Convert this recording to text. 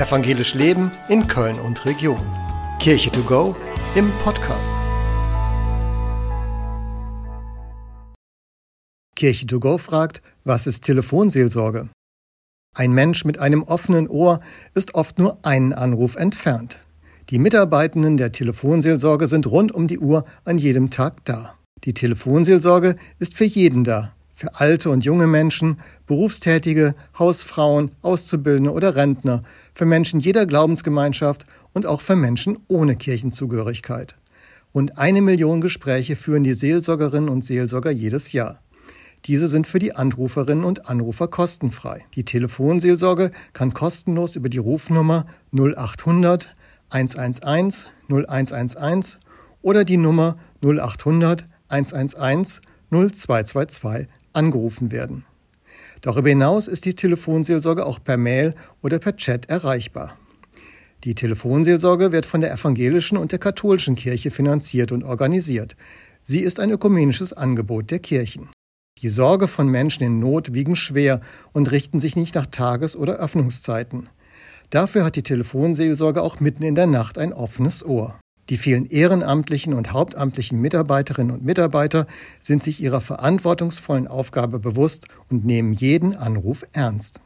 Evangelisch Leben in Köln und Region. Kirche to go im Podcast. Kirche to go fragt, was ist Telefonseelsorge? Ein Mensch mit einem offenen Ohr ist oft nur einen Anruf entfernt. Die Mitarbeitenden der Telefonseelsorge sind rund um die Uhr an jedem Tag da. Die Telefonseelsorge ist für jeden da, für alte und junge Menschen, Berufstätige, Hausfrauen, Auszubildende oder Rentner, für Menschen jeder Glaubensgemeinschaft und auch für Menschen ohne Kirchenzugehörigkeit. Rund eine Million Gespräche führen die Seelsorgerinnen und Seelsorger jedes Jahr. Diese sind für die Anruferinnen und Anrufer kostenfrei. Die Telefonseelsorge kann kostenlos über die Rufnummer 0800 111 0111 oder die Nummer 0800 111 0222 angerufen werden. Darüber hinaus ist die Telefonseelsorge auch per Mail oder per Chat erreichbar. Die Telefonseelsorge wird von der evangelischen und der katholischen Kirche finanziert und organisiert. Sie ist ein ökumenisches Angebot der Kirchen. Die Sorge von Menschen in Not wiegen schwer und richten sich nicht nach Tages- oder Öffnungszeiten. Dafür hat die Telefonseelsorge auch mitten in der Nacht ein offenes Ohr. Die vielen ehrenamtlichen und hauptamtlichen Mitarbeiterinnen und Mitarbeiter sind sich ihrer verantwortungsvollen Aufgabe bewusst und nehmen jeden Anruf ernst.